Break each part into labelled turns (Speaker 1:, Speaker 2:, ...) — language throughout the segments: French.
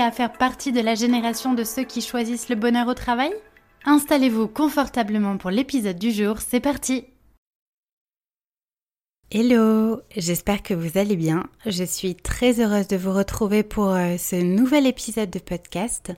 Speaker 1: à faire partie de la génération de ceux qui choisissent le bonheur au travail? Installez-vous confortablement pour l'épisode du jour, c'est parti Hello, j'espère que vous allez bien. Je suis très heureuse de vous retrouver pour euh, ce nouvel épisode de podcast.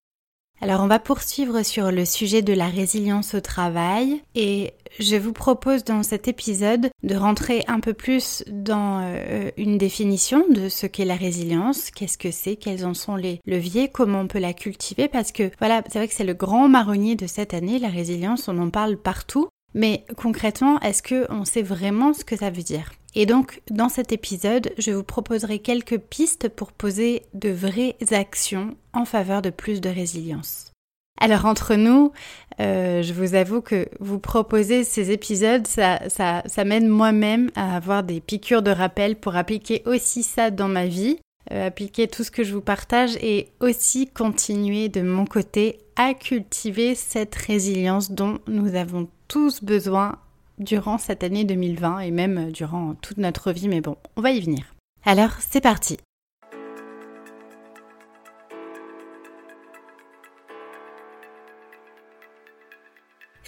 Speaker 1: Alors on va poursuivre sur le sujet de la résilience au travail et je vous propose dans cet épisode de rentrer un peu plus dans euh, une définition de ce qu'est la résilience, qu'est-ce que c'est, quels en sont les leviers, comment on peut la cultiver parce que voilà, c'est vrai que c'est le grand marronnier de cette année, la résilience, on en parle partout, mais concrètement, est-ce que on sait vraiment ce que ça veut dire? Et donc, dans cet épisode, je vous proposerai quelques pistes pour poser de vraies actions en faveur de plus de résilience. Alors entre nous, euh, je vous avoue que vous proposer ces épisodes, ça, ça, ça m'aide moi-même à avoir des piqûres de rappel pour appliquer aussi ça dans ma vie, euh, appliquer tout ce que je vous partage et aussi continuer de mon côté à cultiver cette résilience dont nous avons tous besoin durant cette année 2020 et même durant toute notre vie, mais bon, on va y venir. Alors, c'est parti.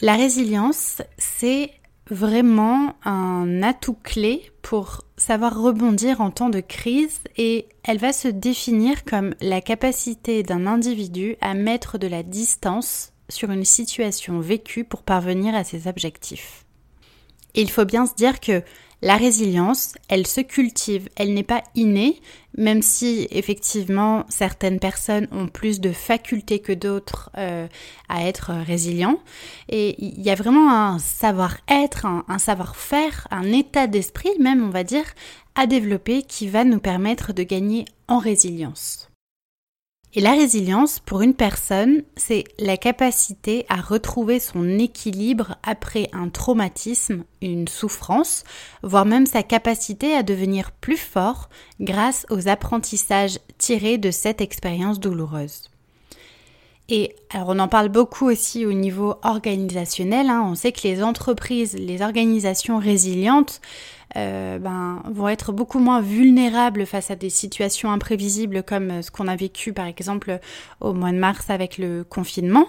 Speaker 1: La résilience, c'est vraiment un atout clé pour savoir rebondir en temps de crise et elle va se définir comme la capacité d'un individu à mettre de la distance sur une situation vécue pour parvenir à ses objectifs il faut bien se dire que la résilience, elle se cultive, elle n'est pas innée, même si effectivement certaines personnes ont plus de facultés que d'autres euh, à être résilients. Et il y a vraiment un savoir-être, un savoir-faire, un état d'esprit même, on va dire, à développer qui va nous permettre de gagner en résilience. Et la résilience, pour une personne, c'est la capacité à retrouver son équilibre après un traumatisme, une souffrance, voire même sa capacité à devenir plus fort grâce aux apprentissages tirés de cette expérience douloureuse. Et alors on en parle beaucoup aussi au niveau organisationnel. Hein. On sait que les entreprises, les organisations résilientes euh, ben, vont être beaucoup moins vulnérables face à des situations imprévisibles comme ce qu'on a vécu par exemple au mois de mars avec le confinement.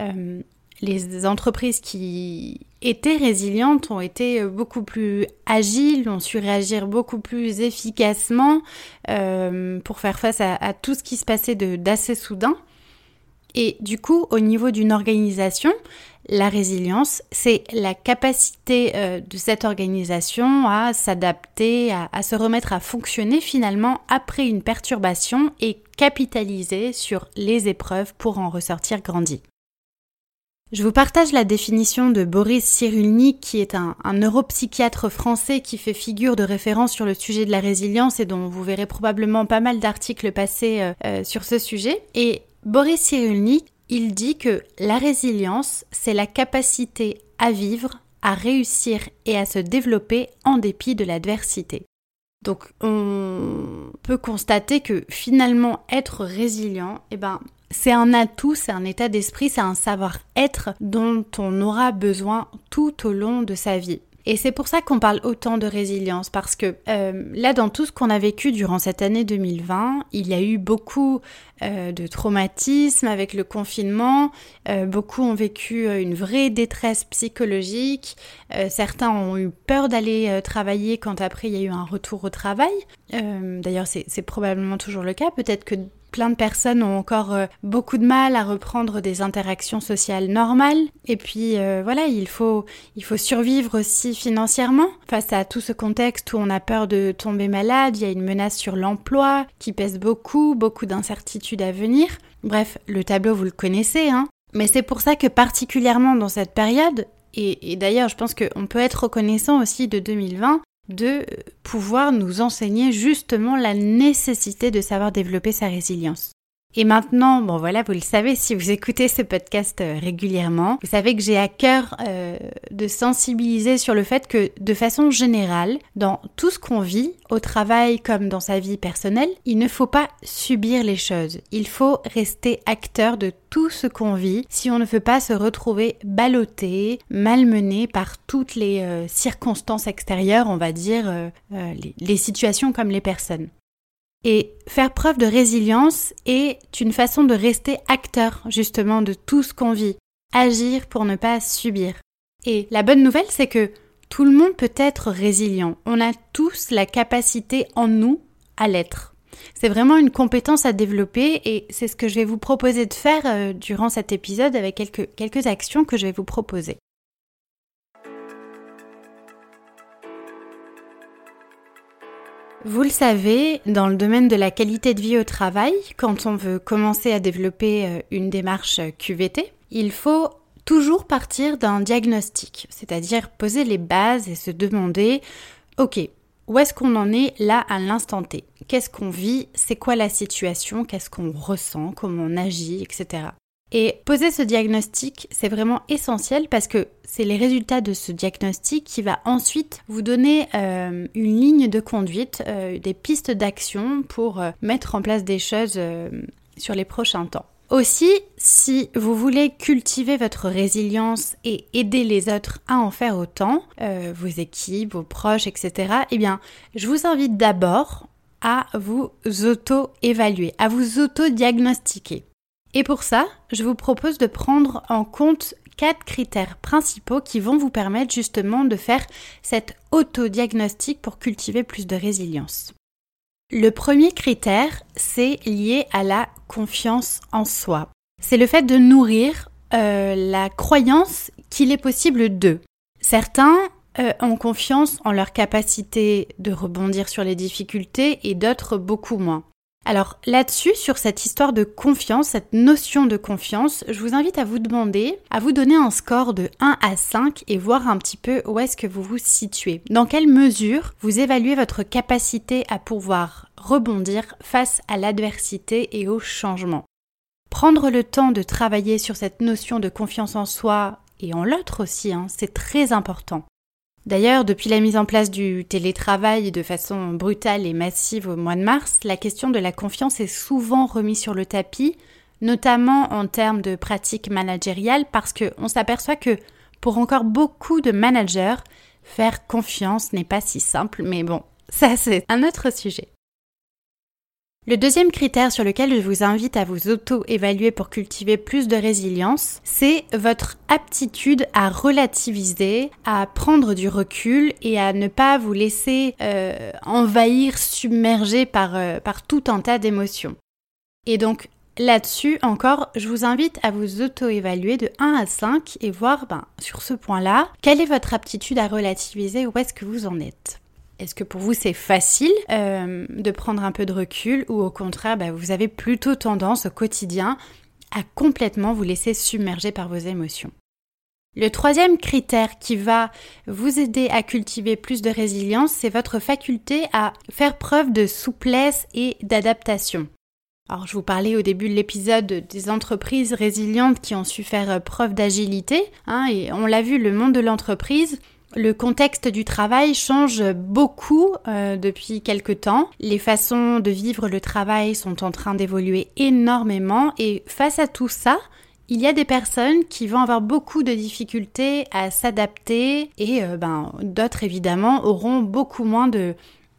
Speaker 1: Euh, les entreprises qui étaient résilientes ont été beaucoup plus agiles, ont su réagir beaucoup plus efficacement euh, pour faire face à, à, tout ce qui se passait d'assez soudain. Et du coup, au niveau d'une organisation, la résilience, c'est la capacité euh, de cette organisation à s'adapter, à, se remettre à fonctionner finalement après une perturbation et capitaliser sur les épreuves pour en ressortir grandi. Je vous partage la définition de Boris Cyrulnik, qui est un, neuropsychiatre français qui fait figure de référence sur le sujet de la résilience et dont vous verrez probablement pas mal d'articles passés euh, euh, sur ce sujet. Et Boris Cyrulnik, il dit que la résilience, c'est la capacité à vivre, à réussir et à se développer en dépit de l'adversité. Donc on peut constater que finalement être résilient, eh ben, c'est un atout, c'est un état d'esprit, c'est un savoir-être dont on aura besoin tout au long de sa vie. Et c'est pour ça qu'on parle autant de résilience, parce que euh, là, dans tout ce qu'on a vécu durant cette année 2020, il y a eu beaucoup euh, de traumatismes avec le confinement, euh, beaucoup ont vécu une vraie détresse psychologique, certains ont eu peur d'aller travailler quand après il y a eu un retour au travail. D'ailleurs, c'est probablement toujours le cas, peut-être que plein de personnes ont encore euh, beaucoup de mal à reprendre des interactions sociales normales. Et puis euh, voilà, il faut, il faut survivre aussi financièrement face à tout ce contexte où on a peur de tomber malade, il y a une menace sur l'emploi qui pèse beaucoup, beaucoup d'incertitudes à venir. Bref, le tableau vous le connaissez, hein. Mais c'est pour ça que particulièrement dans cette période, et, et d'ailleurs je pense qu'on peut être reconnaissant aussi de 2020, de pouvoir nous enseigner justement la nécessité de savoir développer sa résilience. Et maintenant, bon voilà, vous le savez, si vous écoutez ce podcast euh, régulièrement, vous savez que j'ai à cœur euh, de sensibiliser sur le fait que de façon générale, dans tout ce qu'on vit, au travail comme dans sa vie personnelle, il ne faut pas subir les choses. Il faut rester acteur de tout ce qu'on vit si on ne veut pas se retrouver ballotté, malmené par toutes les euh, circonstances extérieures, on va dire, les situations comme les personnes. Et faire preuve de résilience est une façon de rester acteur justement de tout ce qu'on vit, agir pour ne pas subir. Et la bonne nouvelle, c'est que tout le monde peut être résilient. On a tous la capacité en nous à l'être. C'est vraiment une compétence à développer et c'est ce que je vais vous proposer de faire euh, durant cet épisode avec quelques, quelques actions que je vais vous proposer. Vous le savez, dans le domaine de la qualité de vie au travail, quand on veut commencer à développer euh, une démarche QVT, il faut toujours partir d'un diagnostic, c'est-à-dire poser les bases et se demander, ok, où est-ce qu'on en est là à l'instant T? Qu'est-ce qu'on vit? C'est quoi la situation? Qu'est-ce qu'on ressent? Comment on agit? Etc. Et poser ce diagnostic, c'est vraiment essentiel parce que c'est les résultats de ce diagnostic qui va ensuite vous donner euh, une ligne de conduite, euh, des pistes d'action pour euh, mettre en place des choses sur les prochains temps. Aussi, si vous voulez cultiver votre résilience et aider les autres à en faire autant, vos équipes, vos proches, etc., eh bien, je vous invite d'abord à vous auto-évaluer, à vous auto-diagnostiquer. Et pour ça, je vous propose de prendre en compte quatre critères principaux qui vont vous permettre justement de faire cet autodiagnostic pour cultiver plus de résilience. Le premier critère, c'est lié à la confiance en soi. C'est le fait de nourrir euh, la croyance qu'il est possible de. Certains euh, ont confiance en leur capacité de rebondir sur les difficultés et d'autres beaucoup moins. Alors là-dessus, sur cette histoire de confiance, cette notion de confiance, je vous invite à vous demander, à vous donner un score de 1 à 5 et voir un petit peu où est-ce que vous vous situez. Dans quelle mesure vous évaluez votre capacité à pouvoir rebondir face à l'adversité et au changement? Prendre le temps de travailler sur cette notion de confiance en soi et en l'autre aussi, hein, c'est très important. D'ailleurs, depuis la mise en place du télétravail de façon brutale et massive au mois de mars, la question de la confiance est souvent remise sur le tapis, notamment en termes de pratiques managériales, parce qu'on s'aperçoit que pour encore beaucoup de managers, faire confiance n'est pas si simple, mais bon, ça c'est un autre sujet. Le deuxième critère sur lequel je vous invite à vous auto-évaluer pour cultiver plus de résilience, c'est votre aptitude à relativiser, à prendre du recul et à ne pas vous laisser euh, envahir, submerger par, euh, par tout un tas d'émotions. Et donc là-dessus encore, je vous invite à vous auto-évaluer de 1 à 5 et voir ben, sur ce point-là, quelle est votre aptitude à relativiser, où est-ce que vous en êtes. Est-ce que pour vous c'est facile euh, de prendre un peu de recul ou au contraire bah, vous avez plutôt tendance au quotidien à complètement vous laisser submerger par vos émotions? Le troisième critère qui va vous aider à cultiver plus de résilience, c'est votre faculté à faire preuve de souplesse et d'adaptation. Alors je vous parlais au début de l'épisode des entreprises résilientes qui ont su faire preuve d'agilité, hein, et on l'a vu, le monde de l'entreprise, le contexte du travail change beaucoup euh, depuis quelque temps. Les façons de vivre le travail sont en train d'évoluer énormément et face à tout ça, Il y a des personnes qui vont avoir beaucoup de difficultés à s'adapter et euh, ben, d'autres évidemment auront beaucoup moins de,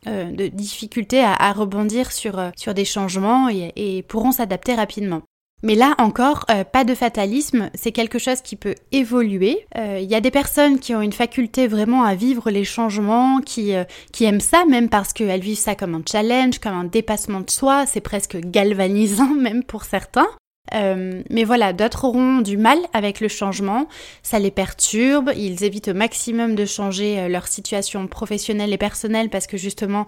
Speaker 1: euh, difficultés à, rebondir sur, sur des changements et pourront s'adapter rapidement. Mais là encore, euh, pas de fatalisme, c'est quelque chose qui peut évoluer. Euh, il y a des personnes qui ont une faculté vraiment à vivre les changements, qui, euh, qui aiment ça même parce qu'elles vivent ça comme un challenge, comme un dépassement de soi, c'est presque galvanisant même pour certains. mais voilà, d'autres auront du mal avec le changement, ça les perturbe, ils évitent au maximum de changer leur situation professionnelle et personnelle parce que justement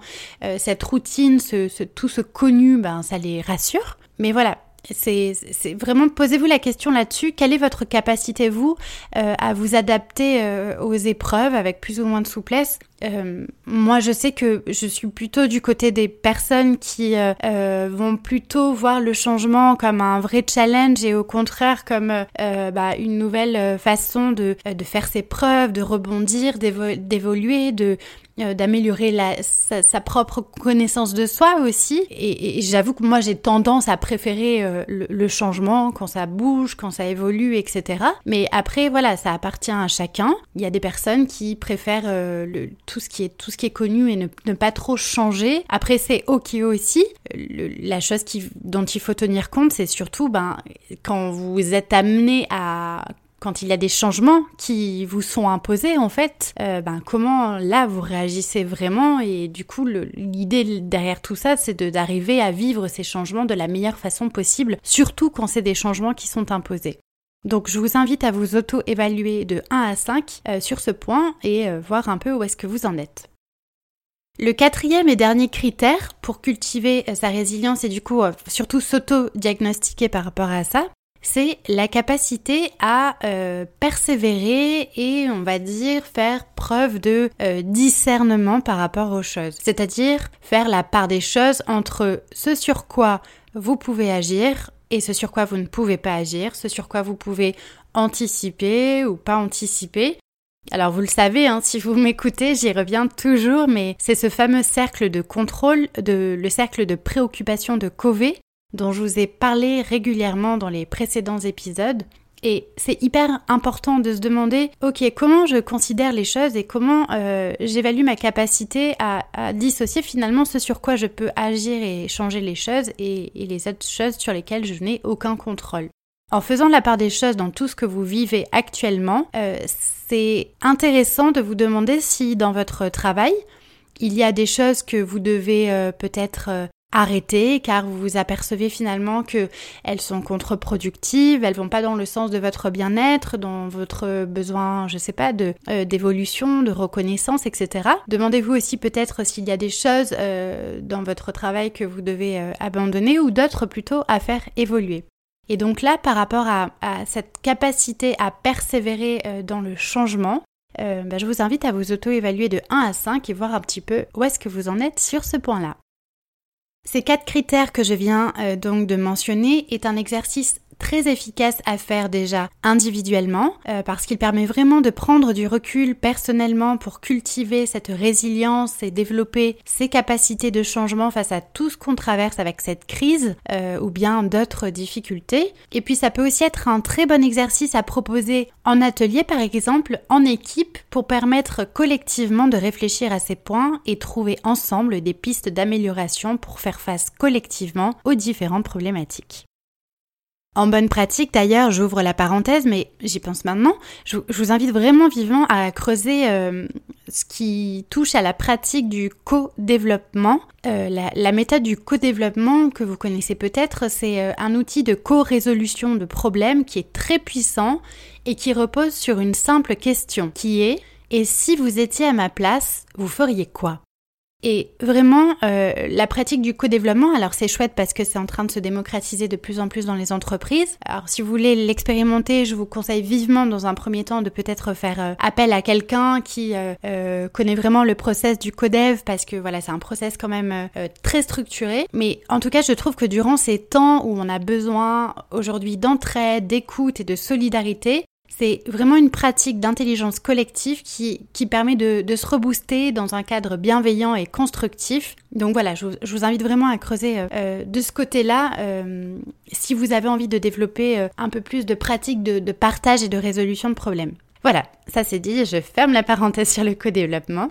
Speaker 1: cette routine, ce, tout ce connu, ben, ça les rassure. Mais voilà, c'est vraiment posez-vous la question là-dessus. Quelle est votre capacité vous euh, à vous adapter euh, aux épreuves avec plus ou moins de souplesse? Euh, Moi, je sais que je suis plutôt du côté des personnes qui vont plutôt voir le changement comme un vrai challenge et au contraire comme bah, une nouvelle façon de, de faire ses preuves, de rebondir, d'évoluer, euh, d'améliorer sa, propre connaissance de soi aussi. Et, j'avoue que moi j'ai tendance à préférer euh, le, changement quand ça bouge, quand ça évolue, etc. Mais après voilà, ça appartient à chacun. Il y a des personnes qui préfèrent euh, le, tout ce qui est tout ce qui est connu et ne, pas trop changer. Après c'est ok aussi. la chose qui, dont il faut tenir compte, c'est surtout ben quand vous êtes amené à quand il y a des changements qui vous sont imposés, en fait, euh, ben, comment là vous réagissez vraiment? Et du coup, l'idée derrière tout ça, c'est d'arriver à vivre ces changements de la meilleure façon possible, surtout quand c'est des changements qui sont imposés. Donc je vous invite à vous auto-évaluer de 1 à 5 euh, sur ce point et euh, voir un peu où est-ce que vous en êtes. Le quatrième et dernier critère pour cultiver sa résilience et du coup surtout s'auto-diagnostiquer par rapport à ça, c'est la capacité à euh, persévérer et on va dire faire preuve de euh, discernement par rapport aux choses. C'est-à-dire faire la part des choses entre ce sur quoi vous pouvez agir et ce sur quoi vous ne pouvez pas agir, ce sur quoi vous pouvez anticiper ou pas anticiper. Alors vous le savez, hein, si vous m'écoutez, j'y reviens toujours, mais c'est ce fameux cercle de contrôle, le cercle de préoccupation de Covey, dont je vous ai parlé régulièrement dans les précédents épisodes. Et c'est hyper important de se demander, ok, comment je considère les choses et comment euh, j'évalue ma capacité à, dissocier finalement ce sur quoi je peux agir et changer les choses et, les autres choses sur lesquelles je n'ai aucun contrôle. En faisant la part des choses dans tout ce que vous vivez actuellement, euh, c'est intéressant de vous demander si dans votre travail, il y a des choses que vous devez euh, peut-être arrêter car vous vous apercevez finalement que elles sont contre-productives, elles vont pas dans le sens de votre bien-être, dans votre besoin, je sais pas, de euh, d'évolution, de reconnaissance, etc. Demandez-vous aussi peut-être s'il y a des choses euh, dans votre travail que vous devez euh, abandonner ou d'autres plutôt à faire évoluer. Et donc là, par rapport à, cette capacité à persévérer dans le changement, bah, je vous invite à vous auto-évaluer de 1 à 5 et voir un petit peu où est-ce que vous en êtes sur ce point-là. Ces quatre critères que je viens euh, donc de mentionner est un exercice très efficace à faire déjà individuellement euh, parce qu'il permet vraiment de prendre du recul personnellement pour cultiver cette résilience et développer ses capacités de changement face à tout ce qu'on traverse avec cette crise euh, ou bien d'autres difficultés. Et puis ça peut aussi être un très bon exercice à proposer en atelier par exemple, en équipe pour permettre collectivement de réfléchir à ces points et trouver ensemble des pistes d'amélioration pour faire face collectivement aux différentes problématiques. En bonne pratique, d'ailleurs, j'ouvre la parenthèse, mais j'y pense maintenant, je, vous invite vraiment vivement à creuser euh, ce qui touche à la pratique du co-développement. Euh, la, méthode du co-développement que vous connaissez peut-être, c'est euh, un outil de co-résolution de problèmes qui est très puissant et qui repose sur une simple question, qui est et si vous étiez à ma place, vous feriez quoi? Et vraiment, euh, la pratique du co-développement, alors c'est chouette parce que c'est en train de se démocratiser de plus en plus dans les entreprises. Alors si vous voulez l'expérimenter, je vous conseille vivement dans un premier temps de peut-être faire euh, appel à quelqu'un qui euh, connaît vraiment le process du co-dev parce que voilà, c'est un process quand même très structuré. Mais en tout cas, je trouve que durant ces temps où on a besoin aujourd'hui d'entraide, d'écoute et de solidarité, C'est vraiment une pratique d'intelligence collective qui, qui permet de, se rebooster dans un cadre bienveillant et constructif. Donc voilà, je vous, invite vraiment à creuser euh, de ce côté-là euh, si vous avez envie de développer euh, un peu plus de pratiques de, de partage et de résolution de problèmes. Voilà, ça c'est dit, je ferme la parenthèse sur le co-développement.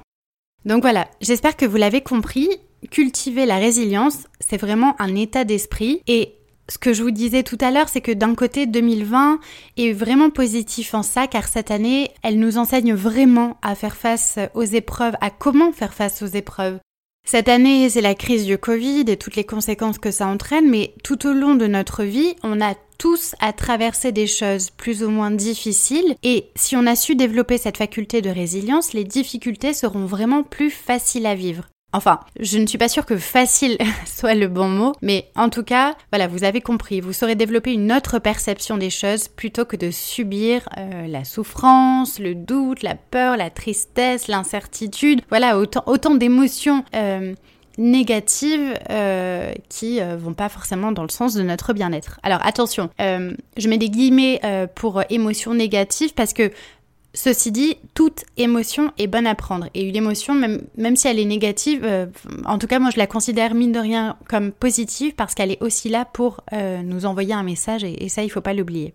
Speaker 1: Donc voilà, j'espère que vous l'avez compris, cultiver la résilience, c'est vraiment un état d'esprit et ce que je vous disais tout à l'heure, c'est que d'un côté, 2020 est vraiment positif en ça, car cette année, elle nous enseigne vraiment à faire face aux épreuves, à comment faire face aux épreuves. Cette année, c'est la crise du Covid et toutes les conséquences que ça entraîne, mais tout au long de notre vie, on a tous à traverser des choses plus ou moins difficiles, et si on a su développer cette faculté de résilience, les difficultés seront vraiment plus faciles à vivre. Enfin, je ne suis pas sûre que facile soit le bon mot, mais en tout cas, voilà, vous avez compris, vous saurez développer une autre perception des choses plutôt que de subir euh, la souffrance, le doute, la peur, la tristesse, l'incertitude, voilà, autant, d'émotions euh, négatives euh, qui vont pas forcément dans le sens de notre bien-être. Alors attention, je mets des guillemets pour émotions négatives parce que Ceci dit, toute émotion est bonne à prendre. Et une émotion, même, si elle est négative, euh, en tout cas moi je la considère mine de rien comme positive parce qu'elle est aussi là pour euh, nous envoyer un message et, et ça il faut pas l'oublier.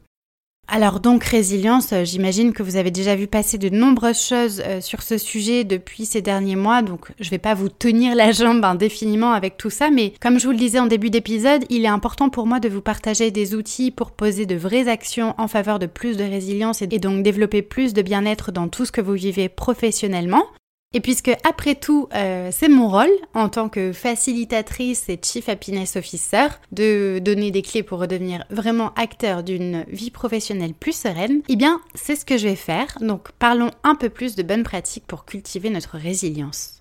Speaker 1: Alors donc résilience, euh, j'imagine que vous avez déjà vu passer de nombreuses choses euh, sur ce sujet depuis ces derniers mois, donc je vais pas vous tenir la jambe indéfiniment avec tout ça, mais comme je vous le disais en début d'épisode, il est important pour moi de vous partager des outils pour poser de vraies actions en faveur de plus de résilience et donc développer plus de bien-être dans tout ce que vous vivez professionnellement. Et puisque après tout, euh, c'est mon rôle en tant que facilitatrice et Chief Happiness Officer de donner des clés pour redevenir vraiment acteur d'une vie professionnelle plus sereine, eh bien c'est ce que je vais faire. Donc parlons un peu plus de bonnes pratiques pour cultiver notre résilience.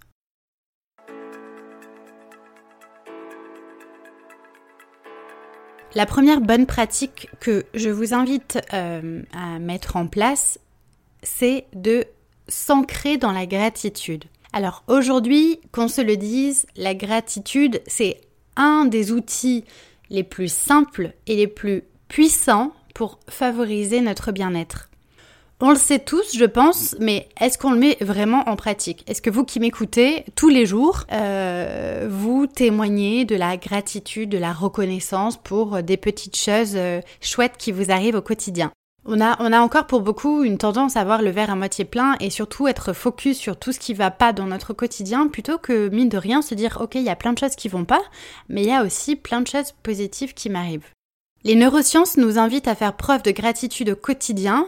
Speaker 1: La première bonne pratique que je vous invite euh, à mettre en place, c'est de s'ancrer dans la gratitude. Alors aujourd'hui, qu'on se le dise, la gratitude, c'est un des outils les plus simples et les plus puissants pour favoriser notre bien-être. On le sait tous, je pense, mais est-ce qu'on le met vraiment en pratique? Est-ce que vous qui m'écoutez tous les jours, euh, vous témoignez de la gratitude, de la reconnaissance pour des petites choses euh, chouettes qui vous arrivent au quotidien? On a, encore pour beaucoup une tendance à voir le verre à moitié plein et surtout être focus sur tout ce qui va pas dans notre quotidien plutôt que, mine de rien, se dire ok, il y a plein de choses qui vont pas, mais il y a aussi plein de choses positives qui m'arrivent. Les neurosciences nous invitent à faire preuve de gratitude au quotidien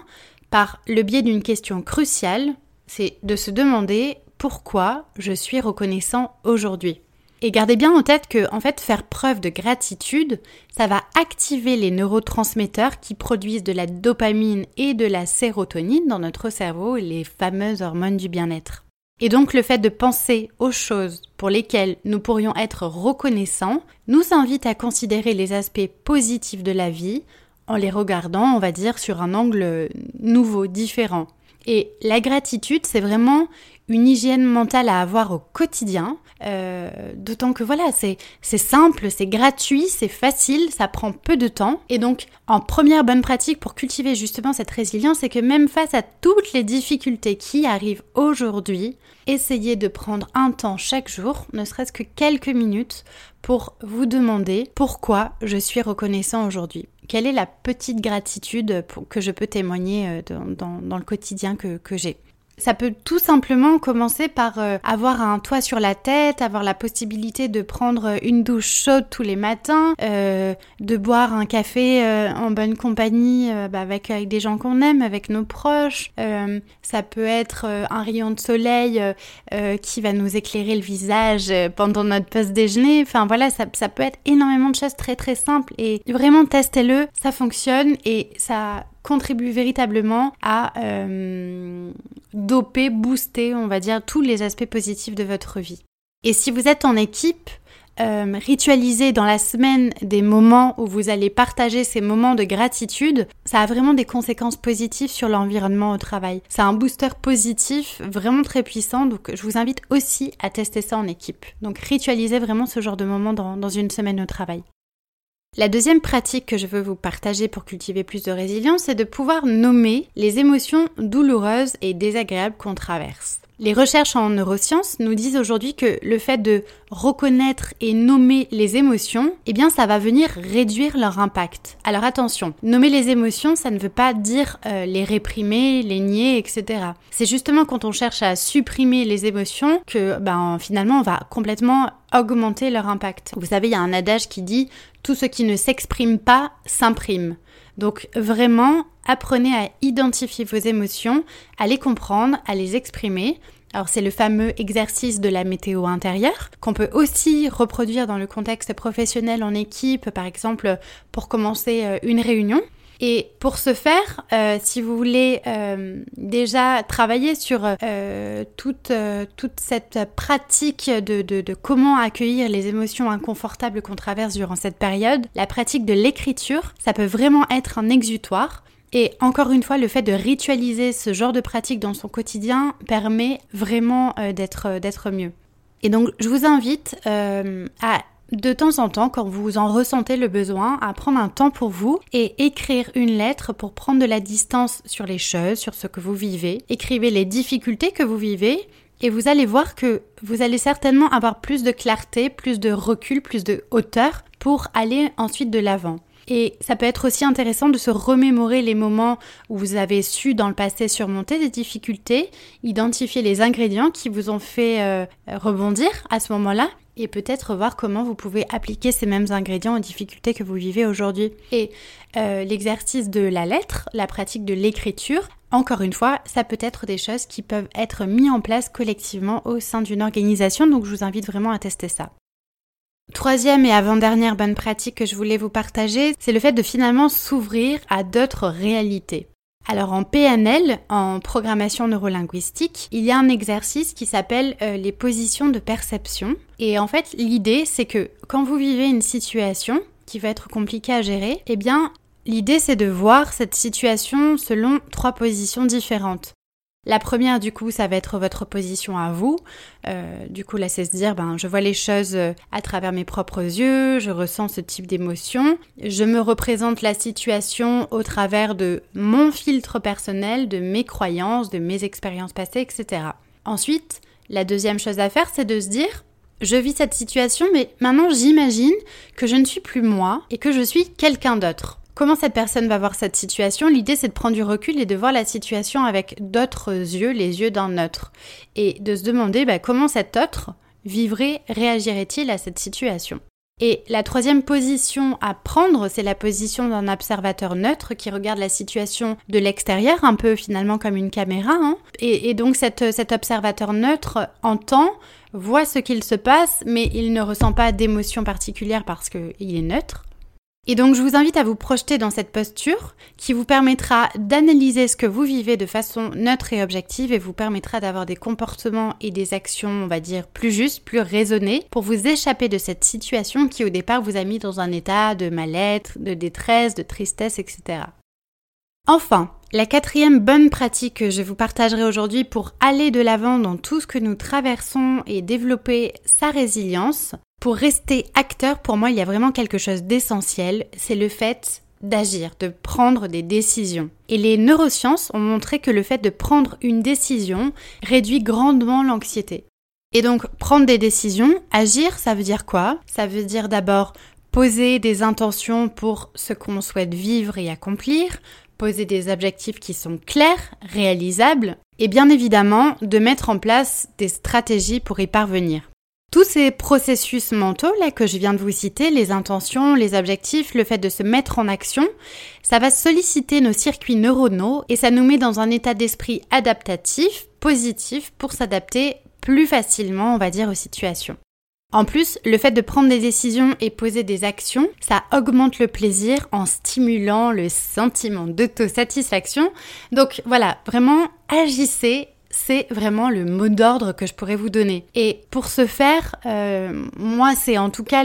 Speaker 1: par le biais d'une question cruciale, c'est de se demander pourquoi je suis reconnaissant aujourd'hui. Et gardez bien en tête que, en fait, faire preuve de gratitude, ça va activer les neurotransmetteurs qui produisent de la dopamine et de la sérotonine dans notre cerveau, les fameuses hormones du bien-être. Et donc le fait de penser aux choses pour lesquelles nous pourrions être reconnaissants nous invite à considérer les aspects positifs de la vie en les regardant, on va dire, sur un angle nouveau, différent. Et la gratitude, c'est vraiment une hygiène mentale à avoir au quotidien. Euh, D'autant que voilà, c'est simple, c'est gratuit, c'est facile, ça prend peu de temps. Et donc, en première bonne pratique pour cultiver justement cette résilience, c'est que même face à toutes les difficultés qui arrivent aujourd'hui, essayez de prendre un temps chaque jour, ne serait-ce que quelques minutes, pour vous demander pourquoi je suis reconnaissant aujourd'hui. Quelle est la petite gratitude que je peux témoigner euh, dans, le quotidien que j'ai ça peut tout simplement commencer par euh, avoir un toit sur la tête, avoir la possibilité de prendre une douche chaude tous les matins, euh, de boire un café euh, en bonne compagnie euh, bah, avec, des gens qu'on aime, avec nos proches. Euh, ça peut être un rayon de soleil qui va nous éclairer le visage pendant notre post déjeuner. Enfin voilà, ça, ça peut être énormément de choses très très simples et vraiment testez-le, ça fonctionne et ça contribue véritablement à euh, doper, booster, on va dire, tous les aspects positifs de votre vie. Et si vous êtes en équipe, euh, ritualiser dans la semaine des moments où vous allez partager ces moments de gratitude, ça a vraiment des conséquences positives sur l'environnement au travail. C'est un booster positif vraiment très puissant, donc je vous invite aussi à tester ça en équipe. Donc ritualiser vraiment ce genre de moments dans, dans une semaine au travail. La deuxième pratique que je veux vous partager pour cultiver plus de résilience, c'est de pouvoir nommer les émotions douloureuses et désagréables qu'on traverse. Les recherches en neurosciences nous disent aujourd'hui que le fait de reconnaître et nommer les émotions, eh bien ça va venir réduire leur impact. Alors attention, nommer les émotions, ça ne veut pas dire euh, les réprimer, les nier, etc. C'est justement quand on cherche à supprimer les émotions que ben, finalement on va complètement augmenter leur impact. Vous savez, il y a un adage qui dit tout ce qui ne s'exprime pas s'imprime. Donc vraiment, apprenez à identifier vos émotions, à les comprendre, à les exprimer. Alors c'est le fameux exercice de la météo intérieure qu'on peut aussi reproduire dans le contexte professionnel en équipe, par exemple pour commencer euh, une réunion. Et pour ce faire, euh, si vous voulez euh, déjà travailler sur euh, toute, toute cette pratique de, de, de, comment accueillir les émotions inconfortables qu'on traverse durant cette période, la pratique de l'écriture, ça peut vraiment être un exutoire. Et encore une fois, le fait de ritualiser ce genre de pratique dans son quotidien permet vraiment d'être mieux. Et donc, je vous invite à de temps en temps, quand vous en ressentez le besoin, à prendre un temps pour vous et écrire une lettre pour prendre de la distance sur les choses, sur ce que vous vivez. Écrivez les difficultés que vous vivez et vous allez voir que vous allez certainement avoir plus de clarté, plus de recul, plus de hauteur pour aller ensuite de l'avant. Et ça peut être aussi intéressant de se remémorer les moments où vous avez su dans le passé surmonter des difficultés, identifier les ingrédients qui vous ont fait euh, rebondir à ce moment-là et peut-être voir comment vous pouvez appliquer ces mêmes ingrédients aux difficultés que vous vivez aujourd'hui. Et euh, l'exercice de la lettre, la pratique de l'écriture, encore une fois, ça peut être des choses qui peuvent être mises en place collectivement au sein d'une organisation, donc je vous invite vraiment à tester ça. Troisième et avant-dernière bonne pratique que je voulais vous partager, c'est le fait de finalement s'ouvrir à d'autres réalités. Alors en PNL, en programmation neurolinguistique, il y a un exercice qui s'appelle euh, les positions de perception. Et en fait, l'idée, c'est que quand vous vivez une situation qui va être compliquée à gérer, eh bien, l'idée, c'est de voir cette situation selon trois positions différentes. La première, du coup, ça va être votre position à vous. Euh, du coup, là, c'est se dire, ben, je vois les choses euh, à travers mes propres yeux, je ressens ce type d'émotion, je me représente la situation au travers de mon filtre personnel, de mes croyances, de mes expériences passées, etc. Ensuite, la deuxième chose à faire, c'est de se dire, je vis cette situation, mais maintenant j'imagine que je ne suis plus moi et que je suis quelqu'un d'autre. Comment cette personne va voir cette situation L'idée, c'est de prendre du recul et de voir la situation avec d'autres yeux, les yeux d'un autre. Et de se demander bah, comment cet autre vivrait, réagirait-il à cette situation. Et la troisième position à prendre, c'est la position d'un observateur neutre qui regarde la situation de l'extérieur, un peu finalement comme une caméra. Hein. Et, donc cet observateur neutre entend, voit ce qu'il se passe, mais il ne ressent pas d'émotion particulière parce qu'il est neutre. Et donc je vous invite à vous projeter dans cette posture qui vous permettra d'analyser ce que vous vivez de façon neutre et objective et vous permettra d'avoir des comportements et des actions, on va dire, plus justes, plus raisonnés pour vous échapper de cette situation qui au départ vous a mis dans un état de mal-être, de détresse, de tristesse, etc. Enfin, la quatrième bonne pratique que je vous partagerai aujourd'hui pour aller de l'avant dans tout ce que nous traversons et développer sa résilience, pour rester acteur, pour moi, il y a vraiment quelque chose d'essentiel, c'est le fait d'agir, de prendre des décisions. Et les neurosciences ont montré que le fait de prendre une décision réduit grandement l'anxiété. Et donc, prendre des décisions, agir, ça veut dire quoi? Ça veut dire d'abord poser des intentions pour ce qu'on souhaite vivre et accomplir, poser des objectifs qui sont clairs, réalisables, et bien évidemment de mettre en place des stratégies pour y parvenir. Tous ces processus mentaux là que je viens de vous citer, les intentions, les objectifs, le fait de se mettre en action, ça va solliciter nos circuits neuronaux et ça nous met dans un état d'esprit adaptatif, positif pour s'adapter plus facilement, on va dire, aux situations. En plus, le fait de prendre des décisions et poser des actions, ça augmente le plaisir en stimulant le sentiment d'autosatisfaction. Donc voilà, vraiment agissez c'est vraiment le mot d'ordre que je pourrais vous donner. Et pour ce faire, euh, moi, c'est en tout cas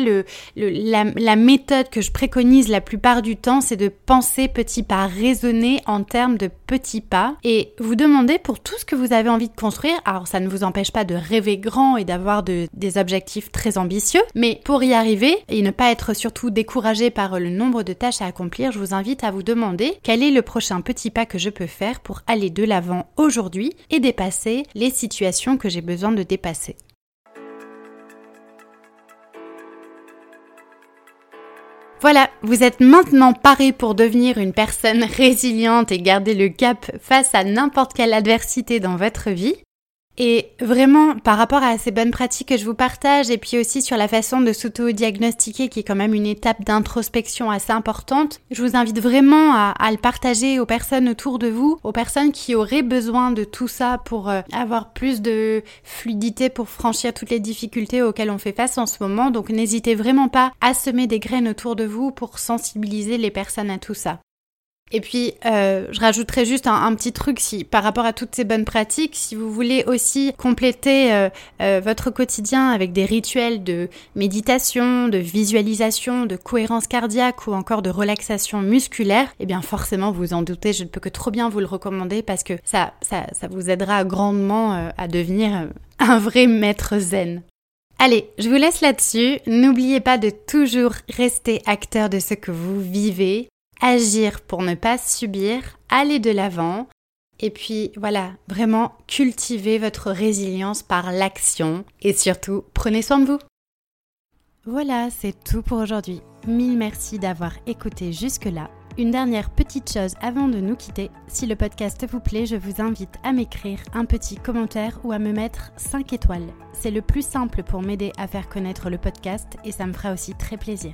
Speaker 1: la, méthode que je préconise la plupart du temps, c'est de penser petit pas, raisonner en termes de petits pas et vous demander pour tout ce que vous avez envie de construire. Alors, ça ne vous empêche pas de rêver grand et d'avoir de, des objectifs très ambitieux, mais pour y arriver et ne pas être surtout découragé par le nombre de tâches à accomplir, je vous invite à vous demander quel est le prochain petit pas que je peux faire pour aller de l'avant aujourd'hui et dépasser les situations que j'ai besoin de dépasser. Voilà, vous êtes maintenant paré pour devenir une personne résiliente et garder le cap face à n'importe quelle adversité dans votre vie. Et vraiment, par rapport à ces bonnes pratiques que je vous partage, et puis aussi sur la façon de s'auto-diagnostiquer, qui est quand même une étape d'introspection assez importante, je vous invite vraiment à, le partager aux personnes autour de vous, aux personnes qui auraient besoin de tout ça pour euh, avoir plus de fluidité, pour franchir toutes les difficultés auxquelles on fait face en ce moment. Donc n'hésitez vraiment pas à semer des graines autour de vous pour sensibiliser les personnes à tout ça. Et puis, euh, je rajouterai juste un, petit truc si, par rapport à toutes ces bonnes pratiques, si vous voulez aussi compléter euh, euh, votre quotidien avec des rituels de méditation, de visualisation, de cohérence cardiaque ou encore de relaxation musculaire, eh bien forcément, vous en doutez, je ne peux que trop bien vous le recommander parce que ça, ça, ça vous aidera grandement à devenir un vrai maître zen. Allez, je vous laisse là-dessus. N'oubliez pas de toujours rester acteur de ce que vous vivez agir pour ne pas subir, aller de l'avant. Et puis voilà, vraiment cultiver votre résilience par l'action et surtout prenez soin de vous. Voilà, c'est tout pour aujourd'hui. Mille merci d'avoir écouté jusque-là. Une dernière petite chose avant de nous quitter, si le podcast vous plaît, je vous invite à m'écrire un petit commentaire ou à me mettre 5 étoiles. C'est le plus simple pour m'aider à faire connaître le podcast et ça me fera aussi très plaisir.